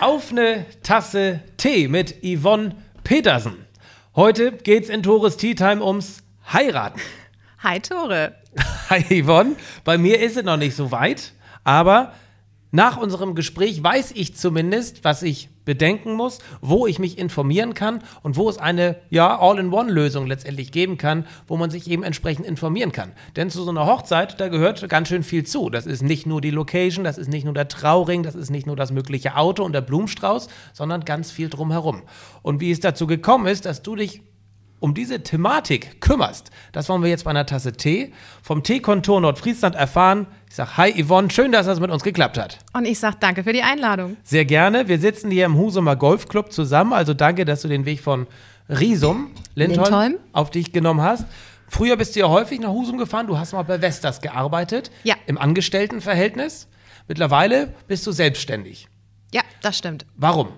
Auf eine Tasse Tee mit Yvonne Petersen. Heute geht's in Tores Tea Time ums Heiraten. Hi Tore. Hi Yvonne. Bei mir ist es noch nicht so weit, aber nach unserem Gespräch weiß ich zumindest, was ich bedenken muss, wo ich mich informieren kann und wo es eine ja, All-in-One-Lösung letztendlich geben kann, wo man sich eben entsprechend informieren kann. Denn zu so einer Hochzeit, da gehört ganz schön viel zu. Das ist nicht nur die Location, das ist nicht nur der Trauring, das ist nicht nur das mögliche Auto und der Blumenstrauß, sondern ganz viel drumherum. Und wie es dazu gekommen ist, dass du dich um diese Thematik kümmerst, das wollen wir jetzt bei einer Tasse Tee vom Teekontor Nordfriesland erfahren. Ich sage Hi Yvonne, schön, dass das mit uns geklappt hat. Und ich sage danke für die Einladung. Sehr gerne. Wir sitzen hier im Husumer Golfclub zusammen, also danke, dass du den Weg von Riesum, Lindholm, Lindholm. auf dich genommen hast. Früher bist du ja häufig nach Husum gefahren, du hast mal bei Vestas gearbeitet, ja. im Angestelltenverhältnis. Mittlerweile bist du selbstständig. Ja, das stimmt. Warum?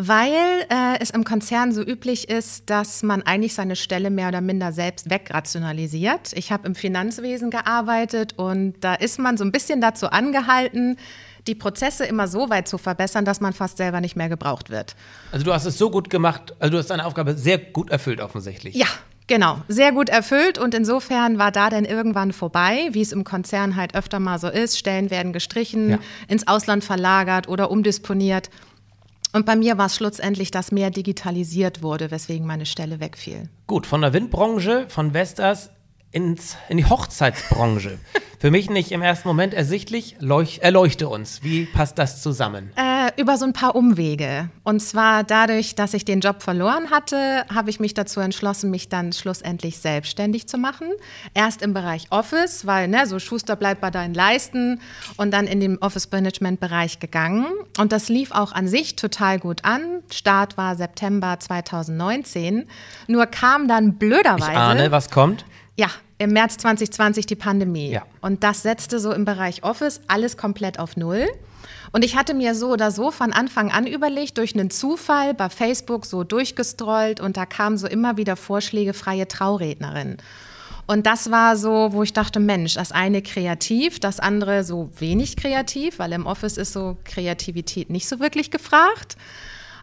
Weil äh, es im Konzern so üblich ist, dass man eigentlich seine Stelle mehr oder minder selbst wegrationalisiert. Ich habe im Finanzwesen gearbeitet und da ist man so ein bisschen dazu angehalten, die Prozesse immer so weit zu verbessern, dass man fast selber nicht mehr gebraucht wird. Also du hast es so gut gemacht, also du hast deine Aufgabe sehr gut erfüllt offensichtlich. Ja, Genau, sehr gut erfüllt und insofern war da dann irgendwann vorbei, wie es im Konzern halt öfter mal so ist. Stellen werden gestrichen, ja. ins Ausland verlagert oder umdisponiert. Und bei mir war es schlussendlich, dass mehr digitalisiert wurde, weswegen meine Stelle wegfiel. Gut, von der Windbranche, von Vestas ins, in die Hochzeitsbranche. Für mich nicht im ersten Moment ersichtlich. Leuch, erleuchte uns. Wie passt das zusammen? Äh, über so ein paar Umwege. Und zwar dadurch, dass ich den Job verloren hatte, habe ich mich dazu entschlossen, mich dann schlussendlich selbstständig zu machen. Erst im Bereich Office, weil ne, so Schuster bleibt bei deinen Leisten und dann in den Office-Management-Bereich gegangen. Und das lief auch an sich total gut an. Start war September 2019. Nur kam dann blöderweise. Ich ahne, was kommt? Ja, im März 2020 die Pandemie. Ja. Und das setzte so im Bereich Office alles komplett auf Null. Und ich hatte mir so oder so von Anfang an überlegt, durch einen Zufall bei Facebook so durchgestrollt und da kamen so immer wieder Vorschläge freie Traurednerin. Und das war so, wo ich dachte, Mensch, das eine kreativ, das andere so wenig kreativ, weil im Office ist so Kreativität nicht so wirklich gefragt.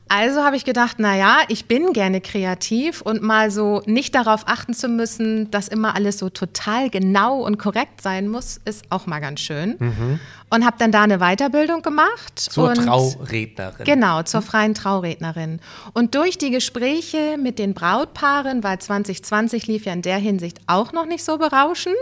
Also habe ich gedacht, na ja, ich bin gerne kreativ und mal so nicht darauf achten zu müssen, dass immer alles so total genau und korrekt sein muss, ist auch mal ganz schön. Mhm. Und habe dann da eine Weiterbildung gemacht. Zur und, Traurednerin. Genau, zur freien Traurednerin. Und durch die Gespräche mit den Brautpaaren, weil 2020 lief ja in der Hinsicht auch noch nicht so berauschend,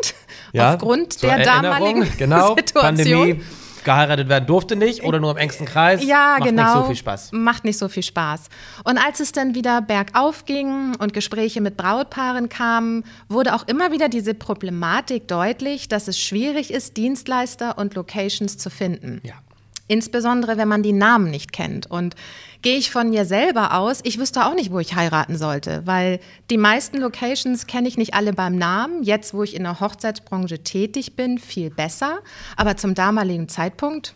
ja, aufgrund der damaligen genau, Situation. Pandemie geheiratet werden durfte nicht oder nur im engsten Kreis. Ja, macht genau. Macht nicht so viel Spaß. Macht nicht so viel Spaß. Und als es dann wieder bergauf ging und Gespräche mit Brautpaaren kamen, wurde auch immer wieder diese Problematik deutlich, dass es schwierig ist, Dienstleister und Locations zu finden. Ja. Insbesondere, wenn man die Namen nicht kennt. Und gehe ich von mir selber aus, ich wüsste auch nicht, wo ich heiraten sollte, weil die meisten Locations kenne ich nicht alle beim Namen. Jetzt, wo ich in der Hochzeitsbranche tätig bin, viel besser. Aber zum damaligen Zeitpunkt,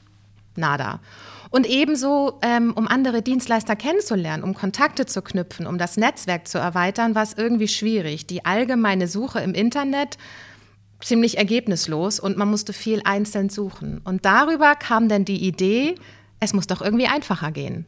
nada. Und ebenso, ähm, um andere Dienstleister kennenzulernen, um Kontakte zu knüpfen, um das Netzwerk zu erweitern, war es irgendwie schwierig. Die allgemeine Suche im Internet ziemlich ergebnislos und man musste viel einzeln suchen. Und darüber kam dann die Idee, es muss doch irgendwie einfacher gehen.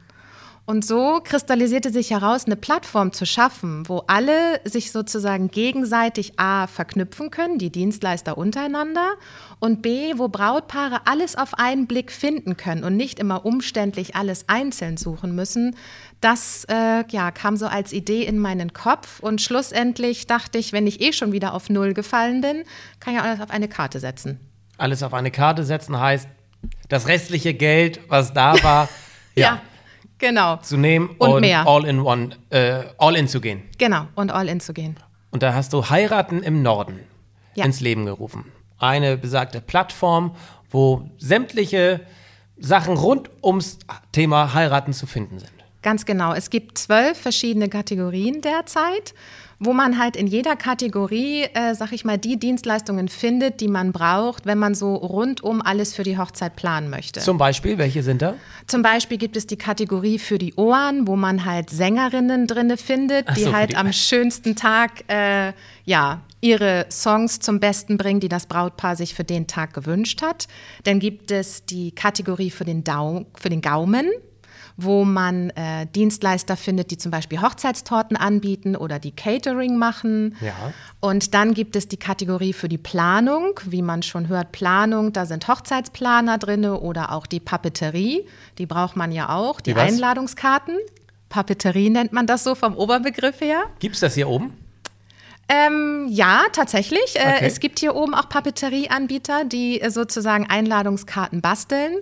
Und so kristallisierte sich heraus, eine Plattform zu schaffen, wo alle sich sozusagen gegenseitig A verknüpfen können, die Dienstleister untereinander, und B, wo Brautpaare alles auf einen Blick finden können und nicht immer umständlich alles einzeln suchen müssen. Das äh, ja, kam so als Idee in meinen Kopf und schlussendlich dachte ich, wenn ich eh schon wieder auf Null gefallen bin, kann ich alles auf eine Karte setzen. Alles auf eine Karte setzen heißt, das restliche Geld, was da war, ja. ja Genau. Zu nehmen und, und mehr. all in one, äh, all in zu gehen. Genau, und all in zu gehen. Und da hast du Heiraten im Norden Ja. ins Leben gerufen. Eine besagte Plattform, wo sämtliche Sachen rund ums Thema Heiraten zu finden sind. Ganz genau. Es gibt zwölf verschiedene Kategorien derzeit, wo man halt in jeder Kategorie, äh, sag ich mal, die Dienstleistungen findet, die man braucht, wenn man so rundum alles für die Hochzeit planen möchte. Zum Beispiel, welche sind da? Zum Beispiel gibt es die Kategorie für die Ohren, wo man halt Sängerinnen drinne findet, die so, für halt die- am schönsten Tag äh, ja ihre Songs zum Besten bringen, die das Brautpaar sich für den Tag gewünscht hat. Dann gibt es die Kategorie für den, Dau für den Gaumen wo man äh, Dienstleister findet, die zum Beispiel Hochzeitstorten anbieten oder die Catering machen. Ja. Und dann gibt es die Kategorie für die Planung, wie man schon hört, Planung, da sind Hochzeitsplaner drin oder auch die Papeterie, die braucht man ja auch, die? Einladungskarten. Papeterie nennt man das so vom Oberbegriff her. Gibt's das hier oben? Ähm, ja, tatsächlich. Äh, Okay. Es gibt hier oben auch Papeterieanbieter, die äh, sozusagen Einladungskarten basteln.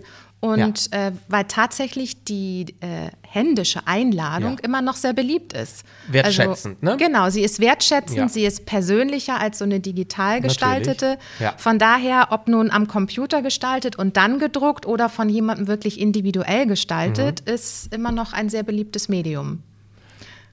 Und äh, weil tatsächlich die äh, händische Einladung Ja. immer noch sehr beliebt ist. Wertschätzend, also, ne? Genau, sie ist wertschätzend, Ja. sie ist persönlicher als so eine digital gestaltete. Ja. Von daher, ob nun am Computer gestaltet und dann gedruckt oder von jemandem wirklich individuell gestaltet, Mhm. ist immer noch ein sehr beliebtes Medium.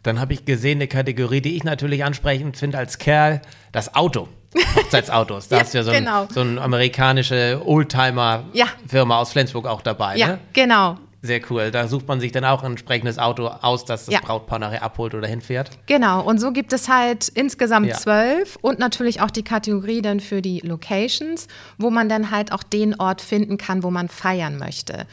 Dann habe ich gesehen, eine Kategorie, die ich natürlich ansprechend finde als Kerl, das Auto. Hochzeitsautos. Da Ja, hast du ja so, ein, genau. so eine amerikanische Oldtimer-Firma Ja. aus Flensburg auch dabei. Ja, Ne? genau. Sehr cool. Da sucht man sich dann auch ein entsprechendes Auto aus, das das Ja. Brautpaar nachher abholt oder hinfährt. Genau, und so gibt es halt insgesamt Ja. zwölf und natürlich auch die Kategorie dann für die Locations, wo man dann halt auch den Ort finden kann, wo man feiern möchte.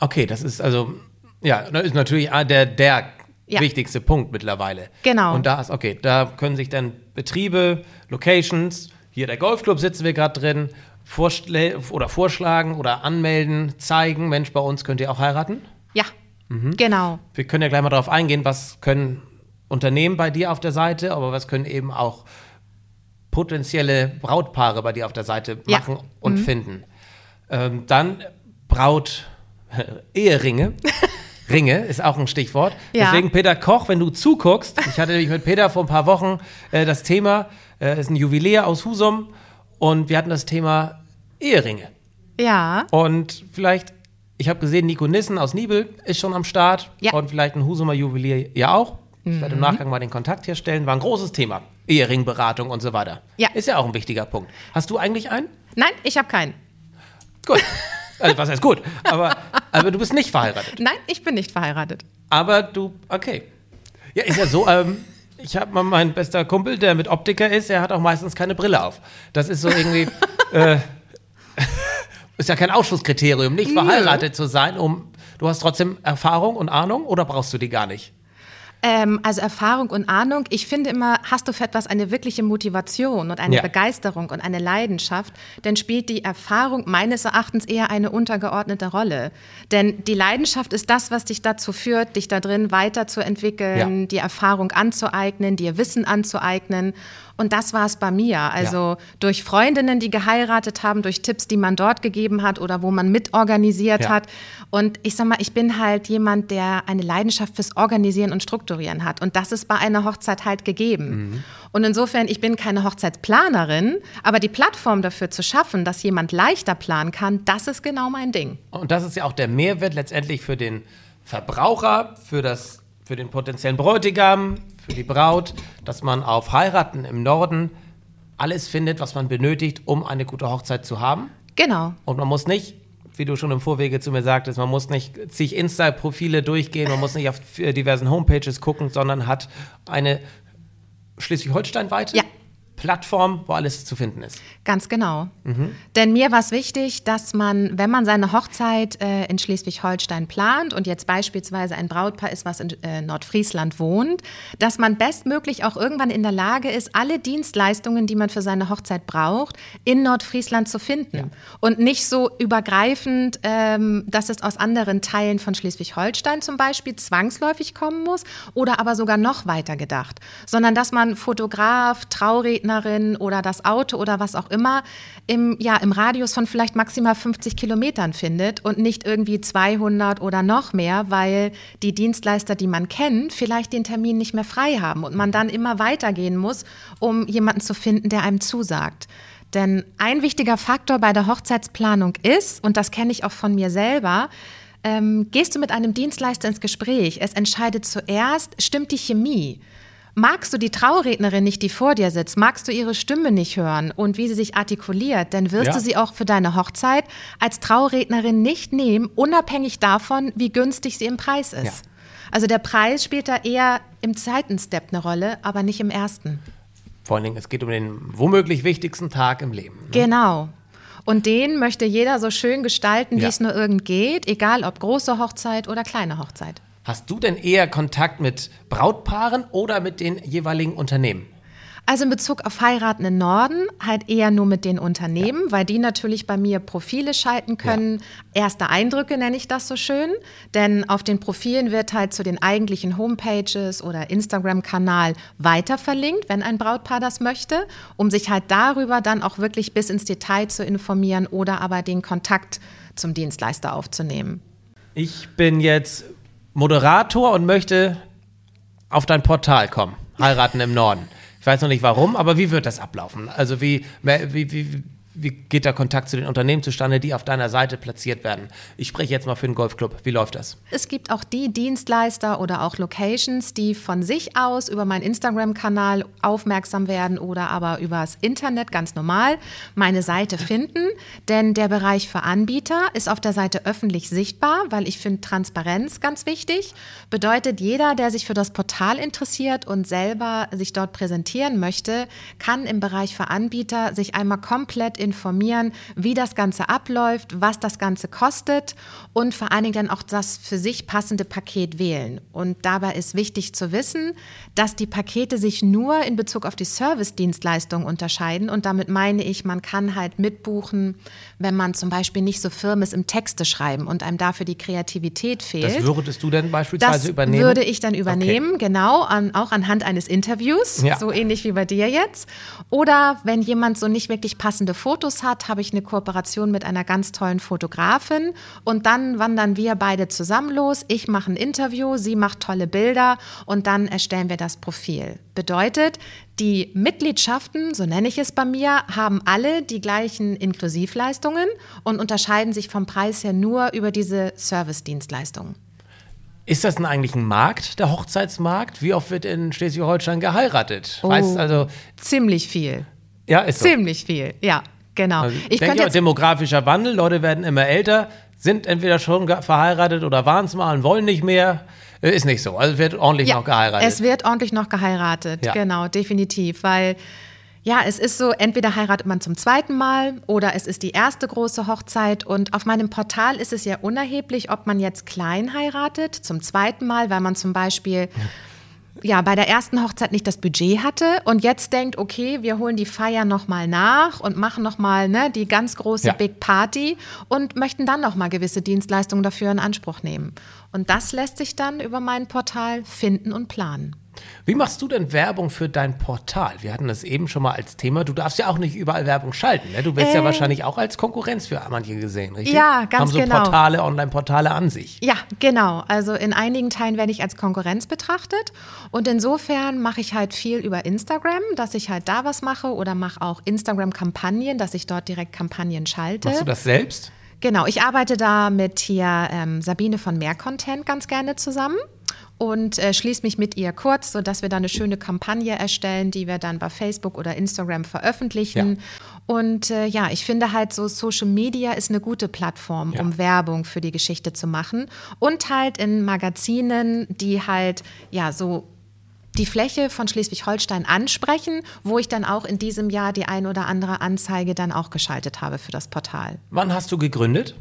Okay, das ist also, ja, das ist natürlich der, der Ja. wichtigste Punkt mittlerweile. Genau. Und da ist, okay, da können sich dann Betriebe, Locations, hier der Golfclub sitzen wir gerade drin, vorschlä oder vorschlagen oder anmelden, zeigen, Mensch, bei uns könnt ihr auch heiraten. Ja, Mhm. genau. Wir können ja gleich mal darauf eingehen, was können Unternehmen bei dir auf der Seite, aber was können eben auch potenzielle Brautpaare bei dir auf der Seite Ja. machen und finden. Ähm, dann Braut, Eheringe. Ringe ist auch ein Stichwort. Ja. Deswegen, Peter Koch, wenn du zuguckst, ich hatte nämlich mit Peter vor ein paar Wochen äh, das Thema, äh, ist ein Jubiläer aus Husum und wir hatten das Thema Eheringe. Ja, Und vielleicht, ich habe gesehen, Nico Nissen aus Nibel ist schon am Start. Ja. Und vielleicht ein Husumer Juwelier ja auch. Ich werde im Nachgang mal den Kontakt herstellen. War ein großes Thema. Eheringberatung und so weiter. Ja. Ist ja auch ein wichtiger Punkt. Hast du eigentlich einen? nein, ich habe keinen. Gut. Also, was heißt gut? Aber, aber du bist nicht verheiratet. Nein, ich bin nicht verheiratet. Aber du, okay. Ja, ist ja so, ähm, ich habe mal meinen bester Kumpel, der mit Optiker ist, er hat auch meistens keine Brille auf. Das ist so irgendwie, äh, ist ja kein Ausschlusskriterium, nicht verheiratet zu sein, um, du hast trotzdem Erfahrung und Ahnung oder brauchst du die gar nicht? Ähm, also Erfahrung und Ahnung. Ich finde immer, hast du für etwas eine wirkliche Motivation und eine Ja. Begeisterung und eine Leidenschaft, dann spielt die Erfahrung meines Erachtens eher eine untergeordnete Rolle. Denn die Leidenschaft ist das, was dich dazu führt, dich da drin weiterzuentwickeln, Ja. die Erfahrung anzueignen, dir Wissen anzueignen. Und das war es bei mir. Also durch Freundinnen, die geheiratet haben, durch Tipps, die man dort gegeben hat oder wo man mitorganisiert Ja. hat. Und ich sag mal, ich bin halt jemand, der eine Leidenschaft fürs Organisieren und Strukturieren hat. Und das ist bei einer Hochzeit halt gegeben. Und insofern, ich bin keine Hochzeitsplanerin, aber die Plattform dafür zu schaffen, dass jemand leichter planen kann, das ist genau mein Ding. Und das ist ja auch der Mehrwert letztendlich für den Verbraucher, für, das, für den potenziellen Bräutigam, für die Braut, dass man auf Heiraten im Norden alles findet, was man benötigt, um eine gute Hochzeit zu haben. Genau. Und man muss nicht, wie du schon im Vorwege zu mir sagtest, man muss nicht zig Insta-Profile durchgehen, man muss nicht auf äh, diversen Homepages gucken, sondern hat eine Schleswig-Holstein-weite Ja. Plattform, wo alles zu finden ist. Ganz genau. Denn mir war es wichtig, dass man, wenn man seine Hochzeit äh, in Schleswig-Holstein plant und jetzt beispielsweise ein Brautpaar ist, was in äh, Nordfriesland wohnt, dass man bestmöglich auch irgendwann in der Lage ist, alle Dienstleistungen, die man für seine Hochzeit braucht, in Nordfriesland zu finden. Und nicht so übergreifend, ähm, dass es aus anderen Teilen von Schleswig-Holstein zum Beispiel zwangsläufig kommen muss oder aber sogar noch weiter gedacht, sondern dass man Fotograf, Trauredner, Traurednerin oder das Auto oder was auch immer im, ja, im Radius von vielleicht maximal 50 Kilometern findet und nicht irgendwie 200 oder noch mehr, weil die Dienstleister, die man kennt, vielleicht den Termin nicht mehr frei haben und man dann immer weitergehen muss, um jemanden zu finden, der einem zusagt. Denn ein wichtiger Faktor bei der Hochzeitsplanung ist, und das kenne ich auch von mir selber, ähm, gehst du mit einem Dienstleister ins Gespräch, es entscheidet zuerst, stimmt die Chemie. Magst du die Traurednerin nicht, die vor dir sitzt, magst du ihre Stimme nicht hören und wie sie sich artikuliert, dann wirst ja. du sie auch für deine Hochzeit als Traurednerin nicht nehmen, unabhängig davon, wie günstig sie im Preis ist. Ja. Also der Preis spielt da eher im zweiten Step eine Rolle, aber nicht im ersten. Vor allen Dingen, es geht um den womöglich wichtigsten Tag im Leben. Ne? Genau. Und den möchte jeder so schön gestalten, wie ja. es nur irgend geht, egal ob große Hochzeit oder kleine Hochzeit. Hast du denn eher Kontakt mit Brautpaaren oder mit den jeweiligen Unternehmen? Also in Bezug auf Heiraten im Norden halt eher nur mit den Unternehmen, ja. weil die natürlich bei mir Profile schalten können. Ja. Erste Eindrücke nenne ich das so schön, denn auf den Profilen wird halt zu den eigentlichen Homepages oder Instagram-Kanal weiter verlinkt, wenn ein Brautpaar das möchte, um sich halt darüber dann auch wirklich bis ins Detail zu informieren oder aber den Kontakt zum Dienstleister aufzunehmen. Ich bin jetzt Moderator und möchte auf dein Portal kommen. Heiraten im Norden. Ich weiß noch nicht warum, aber wie wird das ablaufen? Also wie, wie, wie, wie geht der Kontakt zu den Unternehmen zustande, die auf deiner Seite platziert werden? Ich spreche jetzt mal für den Golfclub. Wie läuft das? Es gibt auch die Dienstleister oder auch Locations, die von sich aus über meinen Instagram-Kanal aufmerksam werden oder aber übers Internet ganz normal meine Seite finden. Denn der Bereich für Anbieter ist auf der Seite öffentlich sichtbar, weil ich finde Transparenz ganz wichtig. Bedeutet, jeder, der sich für das Portal interessiert und selber sich dort präsentieren möchte, kann im Bereich für Anbieter sich einmal komplett informieren, wie das Ganze abläuft, was das Ganze kostet und vor allen Dingen dann auch das für sich passende Paket wählen. Und dabei ist wichtig zu wissen, dass die Pakete sich nur in Bezug auf die Service-Dienstleistung unterscheiden. Und damit meine ich, man kann halt mitbuchen, wenn man zum Beispiel nicht so firm ist im Texte schreiben und einem dafür die Kreativität fehlt. Das würdest du denn beispielsweise das übernehmen? Das würde ich dann übernehmen, okay. genau, an, auch anhand eines Interviews, ja. so ähnlich wie bei dir jetzt. Oder wenn jemand so nicht wirklich passende Fotos Fotos hat, habe ich eine Kooperation mit einer ganz tollen Fotografin und dann wandern wir beide zusammen los. Ich mache ein Interview, sie macht tolle Bilder und dann erstellen wir das Profil. Bedeutet, die Mitgliedschaften, so nenne ich es bei mir, haben alle die gleichen Inklusivleistungen und unterscheiden sich vom Preis her nur über diese Service-Dienstleistungen. Ist das denn eigentlich ein Markt, der Hochzeitsmarkt? Wie oft wird in Schleswig-Holstein geheiratet? Oh, weißt also ziemlich viel. Ja, ist so. Ziemlich viel, ja. Genau. Also ich denke jetzt demografischer Wandel, Leute werden immer älter, sind entweder schon verheiratet oder waren es mal und wollen nicht mehr. Äh, ist nicht so. Also es wird ordentlich ja, noch geheiratet. Es wird ordentlich noch geheiratet, ja. genau, definitiv. Weil ja, es ist so, entweder heiratet man zum zweiten Mal oder es ist die erste große Hochzeit. Und auf meinem Portal ist es ja unerheblich, ob man jetzt klein heiratet, zum zweiten Mal, weil man zum Beispiel. Ja bei der ersten Hochzeit nicht das Budget hatte und jetzt denkt, okay, wir holen die Feier nochmal nach und machen nochmal ne, die ganz große ja. Big Party und möchten dann nochmal gewisse Dienstleistungen dafür in Anspruch nehmen. Und das lässt sich dann über mein Portal finden und planen. Wie machst du denn Werbung für dein Portal? Wir hatten das eben schon mal als Thema. Du darfst ja auch nicht überall Werbung schalten. Ne? Du wirst äh, ja wahrscheinlich auch als Konkurrenz für manche gesehen, richtig? Ja, ganz Haben so genau. Portale, Online-Portale an sich. Ja, genau. Also in einigen Teilen werde ich als Konkurrenz betrachtet. Und insofern mache ich halt viel über Instagram, dass ich halt da was mache oder mache auch Instagram-Kampagnen, dass ich dort direkt Kampagnen schalte. Machst du das selbst? Genau, ich arbeite da mit hier ähm, Sabine von Mehr Content ganz gerne zusammen und äh, schließe mich mit ihr kurz, sodass wir dann eine schöne Kampagne erstellen, die wir dann bei Facebook oder Instagram veröffentlichen. Ja. Und äh, ja, ich finde halt so Social Media ist eine gute Plattform, ja. um Werbung für die Geschichte zu machen. Und halt in Magazinen, die halt ja so die Fläche von Schleswig-Holstein ansprechen, wo ich dann auch in diesem Jahr die ein oder andere Anzeige dann auch geschaltet habe für das Portal. Wann hast du gegründet?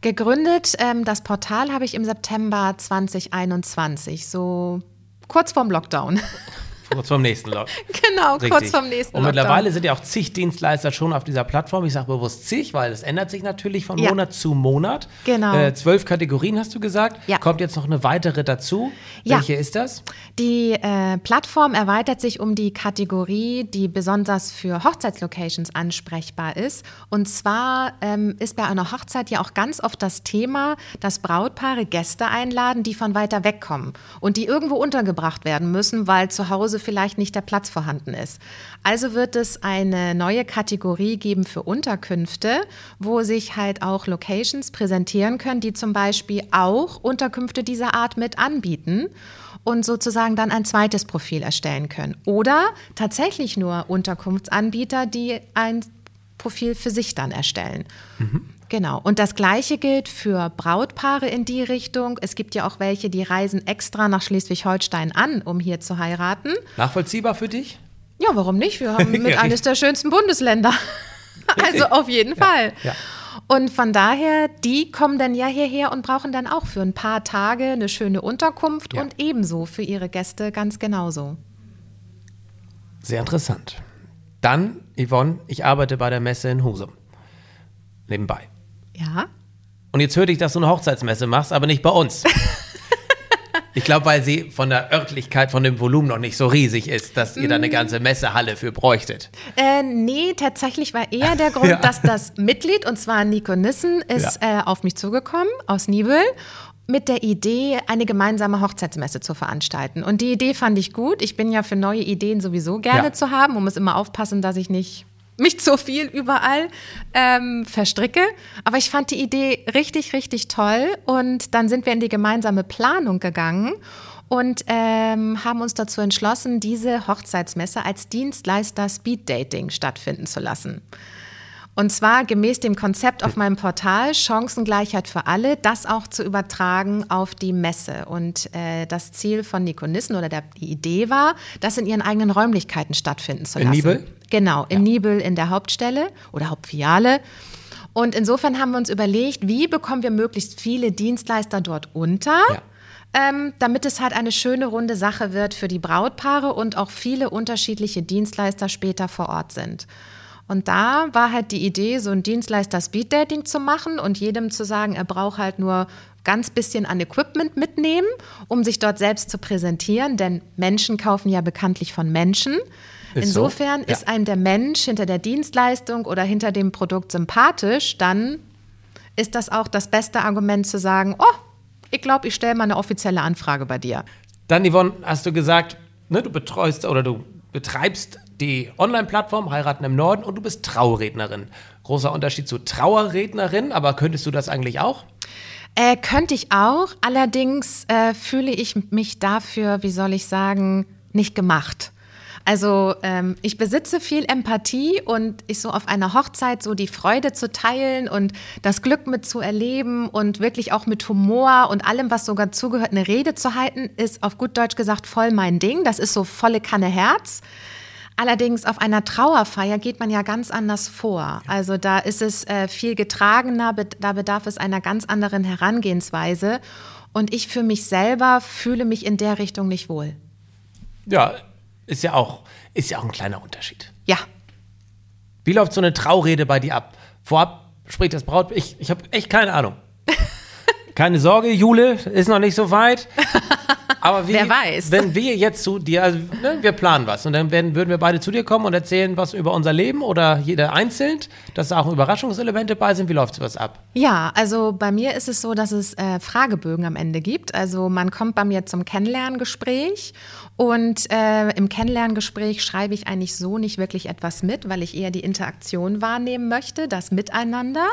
Gegründet, ähm, das Portal habe ich im September 2021, so kurz vorm Lockdown. Kurz vorm nächsten Lockdown. Genau, Richtig. kurz vorm nächsten Und mittlerweile sind ja auch zig Dienstleister schon auf dieser Plattform. Ich sage bewusst zig, weil es ändert sich natürlich von ja. Monat zu Monat. Genau. Äh, zwölf Kategorien hast du gesagt. Ja. Kommt jetzt noch eine weitere dazu. Ja. Welche ist das? Die äh, Plattform erweitert sich um die Kategorie, die besonders für Hochzeitslocations ansprechbar ist. Und zwar ähm, ist bei einer Hochzeit ja auch ganz oft das Thema, dass Brautpaare Gäste einladen, die von weiter weg kommen und die irgendwo untergebracht werden müssen, weil zu Hause vielleicht nicht der Platz vorhanden ist. Also wird es eine neue Kategorie geben für Unterkünfte, wo sich halt auch Locations präsentieren können, die zum Beispiel auch Unterkünfte dieser Art mit anbieten und sozusagen dann ein zweites Profil erstellen können. Oder tatsächlich nur Unterkunftsanbieter, die ein Profil für sich dann erstellen. Mhm. Genau. Und das Gleiche gilt für Brautpaare in die Richtung. Es gibt ja auch welche, die reisen extra nach Schleswig-Holstein an, um hier zu heiraten. Nachvollziehbar für dich? Ja, warum nicht? Wir haben mit eines der schönsten Bundesländer. also auf jeden Fall. Ja. Und von daher, die kommen dann ja hierher und brauchen dann auch für ein paar Tage eine schöne Unterkunft ja. und ebenso für ihre Gäste ganz genauso. Sehr interessant. Dann, Yvonne, ich arbeite bei der Messe in Husum. Nebenbei. Ja. Und jetzt hörte ich, dass du eine Hochzeitsmesse machst, aber nicht bei uns. Ich glaube, weil sie von der Örtlichkeit, von dem Volumen noch nicht so riesig ist, dass ihr da eine mm. ganze Messehalle für bräuchtet. Äh, nee, tatsächlich war eher der Grund, ja. dass das Mitglied, und zwar Nico Nissen, ist ja. äh, auf mich zugekommen aus Nibel mit der Idee, eine gemeinsame Hochzeitsmesse zu veranstalten. Und die Idee fand ich gut. Ich bin ja für neue Ideen sowieso gerne ja. zu haben. Man muss immer aufpassen, dass ich nicht mich zu viel überall ähm, verstricke. Aber ich fand die Idee richtig, richtig toll. Und dann sind wir in die gemeinsame Planung gegangen und ähm, haben uns dazu entschlossen, diese Hochzeitsmesse als Dienstleister Speed Dating stattfinden zu lassen. Und zwar gemäß dem Konzept auf meinem Portal Chancengleichheit für alle, das auch zu übertragen auf die Messe. Und äh, das Ziel von Nico Nissen oder der, die Idee war, das in ihren eigenen Räumlichkeiten stattfinden zu lassen. In Nibel? Genau, in ja. Nibel in der Hauptstelle oder Hauptfiliale. Und insofern haben wir uns überlegt, wie bekommen wir möglichst viele Dienstleister dort unter? Ja. Ähm, damit es halt eine schöne runde Sache wird für die Brautpaare und auch viele unterschiedliche Dienstleister später vor Ort sind. Und da war halt die Idee, so ein Dienstleister Speeddating zu machen und jedem zu sagen, er braucht halt nur ganz bisschen an Equipment mitnehmen, um sich dort selbst zu präsentieren, denn Menschen kaufen ja bekanntlich von Menschen. Ist Insofern so? ja. ist einem der Mensch hinter der Dienstleistung oder hinter dem Produkt sympathisch, dann ist das auch das beste Argument zu sagen, oh, ich glaube, ich stelle mal eine offizielle Anfrage bei dir. Dann, Yvonne, hast du gesagt, ne, du betreust oder du betreibst die Online-Plattform Heiraten im Norden und du bist Traurednerin. Großer Unterschied zu Trauerrednerin, aber könntest du das eigentlich auch? Äh, könnte ich auch, allerdings äh, fühle ich mich dafür, wie soll ich sagen, nicht gemacht. Also ähm, ich besitze viel Empathie und ich so auf einer Hochzeit so die Freude zu teilen und das Glück mit zu erleben und wirklich auch mit Humor und allem, was sogar zugehört, eine Rede zu halten, ist auf gut Deutsch gesagt voll mein Ding. Das ist so volle Kanne Herz. Allerdings auf einer Trauerfeier geht man ja ganz anders vor. Also da ist es äh, viel getragener, da bedarf es einer ganz anderen Herangehensweise. Und ich für mich selber fühle mich in der Richtung nicht wohl. Ja, ist ja auch, ist ja auch ein kleiner Unterschied. Ja. Wie läuft so eine Traurede bei dir ab? Vorab spricht das Braut. Ich, ich habe echt keine Ahnung. keine Sorge, Jule, ist noch nicht so weit. Aber wie, Wer weiß. Wenn wir jetzt zu dir, also ne, wir planen was und dann werden, würden wir beide zu dir kommen und erzählen was über unser Leben oder jeder einzeln, dass da auch Überraschungselemente bei sind. Wie läuft was ab? Ja, also bei mir ist es so, dass es äh, Fragebögen am Ende gibt. Also man kommt bei mir zum Kennenlerngespräch und äh, im Kennenlerngespräch schreibe ich eigentlich so nicht wirklich etwas mit, weil ich eher die Interaktion wahrnehmen möchte, das Miteinander.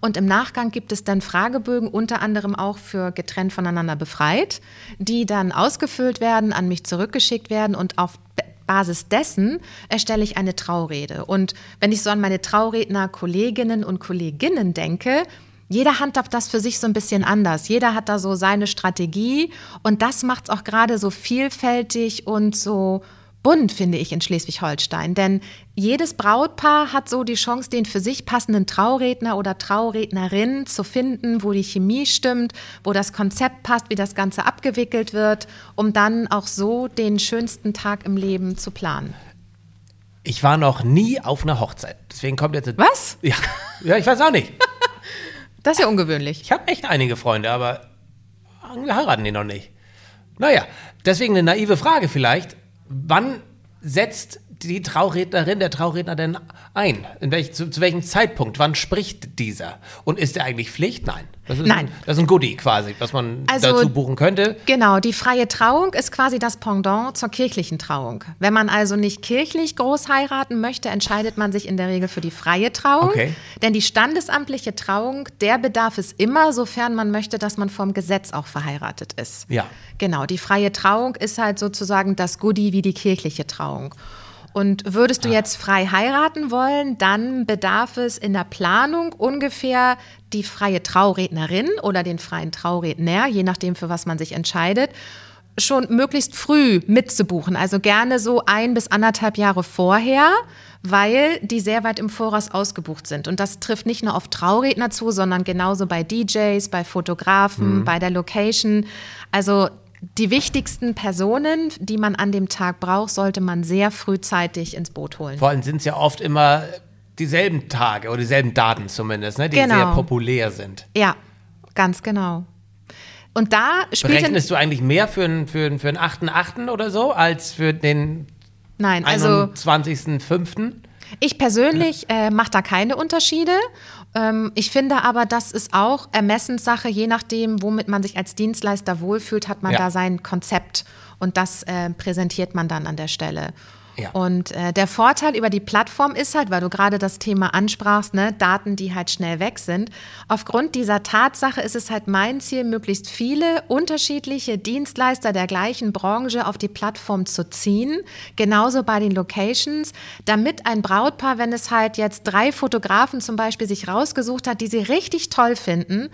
Und im Nachgang gibt es dann Fragebögen, unter anderem auch für getrennt voneinander befreit, die dann ausgefüllt werden, an mich zurückgeschickt werden und auf Basis dessen erstelle ich eine Traurede. Und wenn ich so an meine Trauredner, Kolleginnen und Kolleginnen denke, jeder handhabt das für sich so ein bisschen anders. Jeder hat da so seine Strategie und das macht es auch gerade so vielfältig und so bunt, finde ich, in Schleswig-Holstein. Denn jedes Brautpaar hat so die Chance, den für sich passenden Trauredner oder Traurednerin zu finden, wo die Chemie stimmt, wo das Konzept passt, wie das Ganze abgewickelt wird, um dann auch so den schönsten Tag im Leben zu planen. Ich war noch nie auf einer Hochzeit. Deswegen kommt jetzt. Was? Ja, ja ich weiß auch nicht. Das ist ja ungewöhnlich. Ich habe echt einige Freunde, aber heiraten die noch nicht. Naja, deswegen eine naive Frage vielleicht. Wann setzt die Traurednerin, der Trauredner denn ein? In welch, zu, zu, welchem Zeitpunkt? Wann spricht dieser? Und ist der eigentlich Pflicht? Nein. Das ist Nein. Ein, das ist ein Goodie quasi, was man Also, dazu buchen könnte. Genau, die freie Trauung ist quasi das Pendant zur kirchlichen Trauung. Wenn man also nicht kirchlich groß heiraten möchte, entscheidet man sich in der Regel für die freie Trauung. Okay. Denn die standesamtliche Trauung, der bedarf es immer, sofern man möchte, dass man vom Gesetz auch verheiratet ist. Ja. Genau, die freie Trauung ist halt sozusagen das Goodie wie die kirchliche Trauung. Und würdest du jetzt frei heiraten wollen, dann bedarf es in der Planung ungefähr die freie Traurednerin oder den freien Trauredner, je nachdem, für was man sich entscheidet, schon möglichst früh mitzubuchen. Also gerne so ein bis anderthalb Jahre vorher, weil die sehr weit im Voraus ausgebucht sind. Und das trifft nicht nur auf Trauredner zu, sondern genauso bei DJs, bei Fotografen, bei der Location. Also die wichtigsten Personen, die man an dem Tag braucht, sollte man sehr frühzeitig ins Boot holen. Vor allem sind es ja oft immer dieselben Tage oder dieselben Daten zumindest, ne, die Genau. sehr populär sind. Ja, ganz genau. Und da Berechnest du eigentlich mehr für einen für einen- für einen 8.8. oder so als für den Nein, also 21.5.? ich persönlich äh, mache da keine Unterschiede. Ähm, ich finde aber, das ist auch Ermessenssache, je nachdem, womit man sich als Dienstleister wohlfühlt, hat man Ja. da sein Konzept und das äh, präsentiert man dann an der Stelle. Und äh, der Vorteil über die Plattform ist halt, weil du gerade das Thema ansprachst, ne, Daten, die halt schnell weg sind. Aufgrund dieser Tatsache ist es halt mein Ziel, möglichst viele unterschiedliche Dienstleister der gleichen Branche auf die Plattform zu ziehen. Genauso bei den Locations, damit ein Brautpaar, wenn es halt jetzt drei Fotografen zum Beispiel sich rausgesucht hat, die sie richtig toll finden,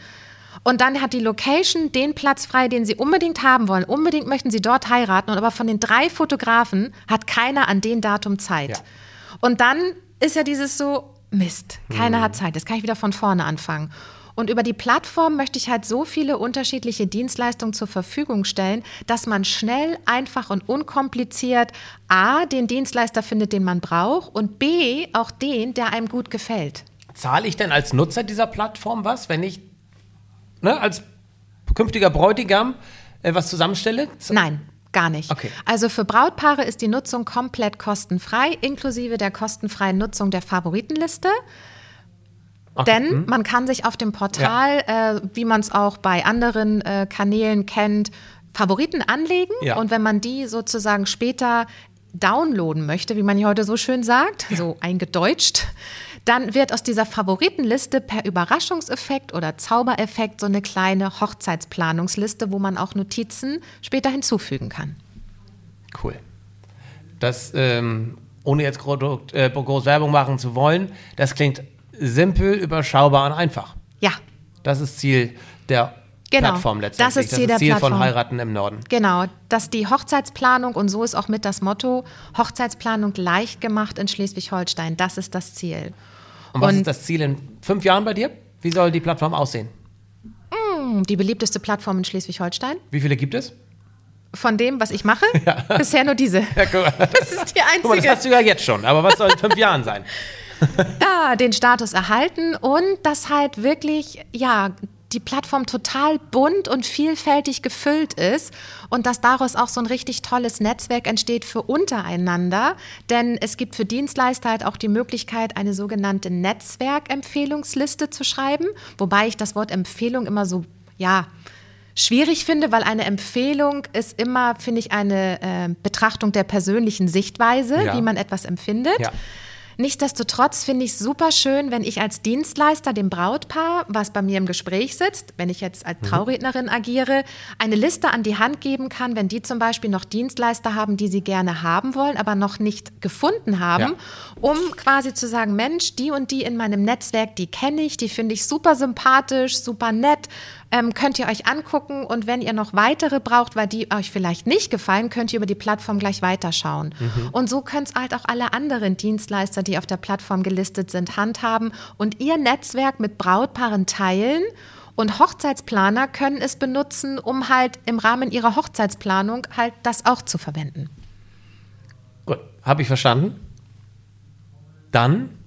und dann hat die Location den Platz frei, den sie unbedingt haben wollen. Unbedingt möchten sie dort heiraten. Und aber von den drei Fotografen hat keiner an dem Datum Zeit. Ja. Und dann ist ja dieses so, Mist, keiner hat Zeit. Jetzt kann ich wieder von vorne anfangen. Und über die Plattform möchte ich halt so viele unterschiedliche Dienstleistungen zur Verfügung stellen, dass man schnell, einfach und unkompliziert A, den Dienstleister findet, den man braucht und B, auch den, der einem gut gefällt. Zahle ich denn als Nutzer dieser Plattform was, wenn ich ne, als künftiger Bräutigam äh, was zusammenstelle? Nein, gar nicht. Okay. Also für Brautpaare ist die Nutzung komplett kostenfrei, inklusive der kostenfreien Nutzung der Favoritenliste. Okay. Denn Hm. man kann sich auf dem Portal, äh, wie man es auch bei anderen äh, Kanälen kennt, Favoriten anlegen. Ja. Und wenn man die sozusagen später downloaden möchte, wie man hier heute so schön sagt, so eingedeutscht, dann wird aus dieser Favoritenliste per Überraschungseffekt oder Zaubereffekt so eine kleine Hochzeitsplanungsliste, wo man auch Notizen später hinzufügen kann. Cool. Das, ähm, ohne jetzt gro äh, groß Werbung machen zu wollen, das klingt simpel, überschaubar und einfach. Ja, Das ist Ziel der Genau. Plattform letztendlich. Das ist Ziel der Ziel von. Heiraten im Norden. Genau, dass die Hochzeitsplanung, und so ist auch mit das Motto, Hochzeitsplanung leicht gemacht in Schleswig-Holstein, das ist das Ziel. Und was Und- ist das Ziel in fünf Jahren bei dir? Wie soll die Plattform aussehen? Die beliebteste Plattform in Schleswig-Holstein. Wie viele gibt es? Von dem, was ich mache, bisher nur diese. Ja. Das ist die Guck mal, das einzige. hast du ja jetzt schon. Aber was soll in fünf Jahren sein? Ja, den Status erhalten und dass halt wirklich, ja, die Plattform total bunt und vielfältig gefüllt ist und dass daraus auch so ein richtig tolles Netzwerk entsteht für untereinander. Denn es gibt für Dienstleister halt auch die Möglichkeit, eine sogenannte Netzwerkempfehlungsliste zu schreiben, wobei ich das Wort Empfehlung immer so, ja, schwierig finde, weil eine Empfehlung ist immer, finde ich, eine äh, Betrachtung der persönlichen Sichtweise, Ja. wie man etwas empfindet. Ja. Nichtsdestotrotz finde ich es super schön, wenn ich als Dienstleister dem Brautpaar, was bei mir im Gespräch sitzt, wenn ich jetzt als Traurednerin agiere, eine Liste an die Hand geben kann, wenn die zum Beispiel noch Dienstleister haben, die sie gerne haben wollen, aber noch nicht gefunden haben, Ja. um quasi zu sagen, Mensch, die und die in meinem Netzwerk, die kenne ich, die finde ich super sympathisch, super nett, ähm, könnt ihr euch angucken und wenn ihr noch weitere braucht, weil die euch vielleicht nicht gefallen, könnt ihr über die Plattform gleich weiterschauen. Mhm. Und so könnt es halt auch alle anderen Dienstleister, die auf der Plattform gelistet sind, handhaben und ihr Netzwerk mit Brautpaaren teilen. Und Hochzeitsplaner können es benutzen, um halt im Rahmen ihrer Hochzeitsplanung halt das auch zu verwenden. Gut, habe ich verstanden. Dann,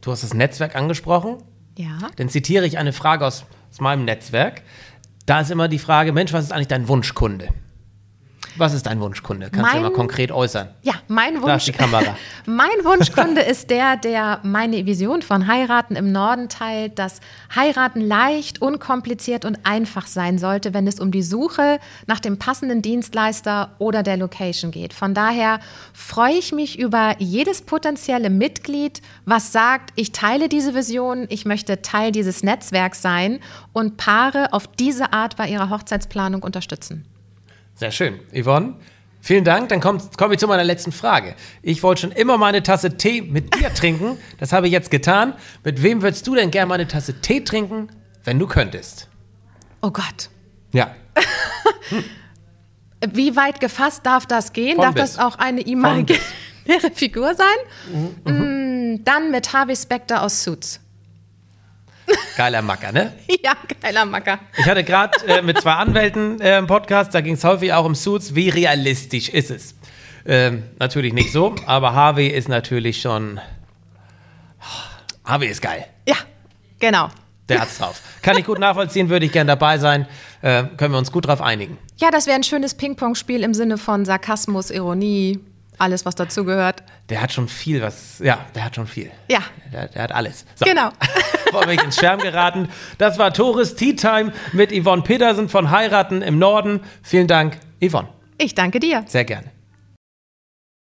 du hast das Netzwerk angesprochen. Ja. Dann zitiere ich eine Frage aus, aus meinem Netzwerk. Da ist immer die Frage, Mensch, was ist eigentlich dein Wunschkunde? Was ist dein Wunschkunde? Kannst mein, du mal konkret äußern? Ja, mein Wunsch. die Kamera. mein Wunschkunde ist der, der meine Vision von Heiraten im Norden teilt, dass Heiraten leicht, unkompliziert und einfach sein sollte, wenn es um die Suche nach dem passenden Dienstleister oder der Location geht. Von daher freue ich mich über jedes potenzielle Mitglied, was sagt, ich teile diese Vision, ich möchte Teil dieses Netzwerks sein und Paare auf diese Art bei ihrer Hochzeitsplanung unterstützen. Sehr schön. Yvonne, vielen Dank. Dann komme komm ich zu meiner letzten Frage. Ich wollte schon immer mal eine Tasse Tee mit dir trinken. Das habe ich jetzt getan. Mit wem würdest du denn gerne mal eine Tasse Tee trinken, wenn du könntest? Oh Gott. Ja. Wie weit gefasst darf das gehen? Von darf bis. das auch eine imaginäre Figur sein? Mhm. Mm, dann mit Harvey Specter aus Suits. Geiler Macker, ne? Ja, geiler Macker. Ich hatte gerade äh, mit zwei Anwälten äh, einen Podcast, da ging es häufig auch um Suits. Wie realistisch ist es? Ähm, natürlich nicht so, aber Harvey ist natürlich schon. Harvey ist geil. Ja, genau. Der hat's drauf. Kann ich gut nachvollziehen, würde ich gern dabei sein. Äh, können wir uns gut drauf einigen. Ja, das wäre ein schönes Ping-Pong-Spiel im Sinne von Sarkasmus, Ironie, alles, was dazugehört. Der hat schon viel, was. Ja, der hat schon viel. Ja. Der, der hat alles. So. Genau. Bevor wir ins Schwärm geraten. Das war Tourist Tea Time mit Yvonne Petersen von Heiraten im Norden. Vielen Dank, Yvonne. Ich danke dir. Sehr gerne.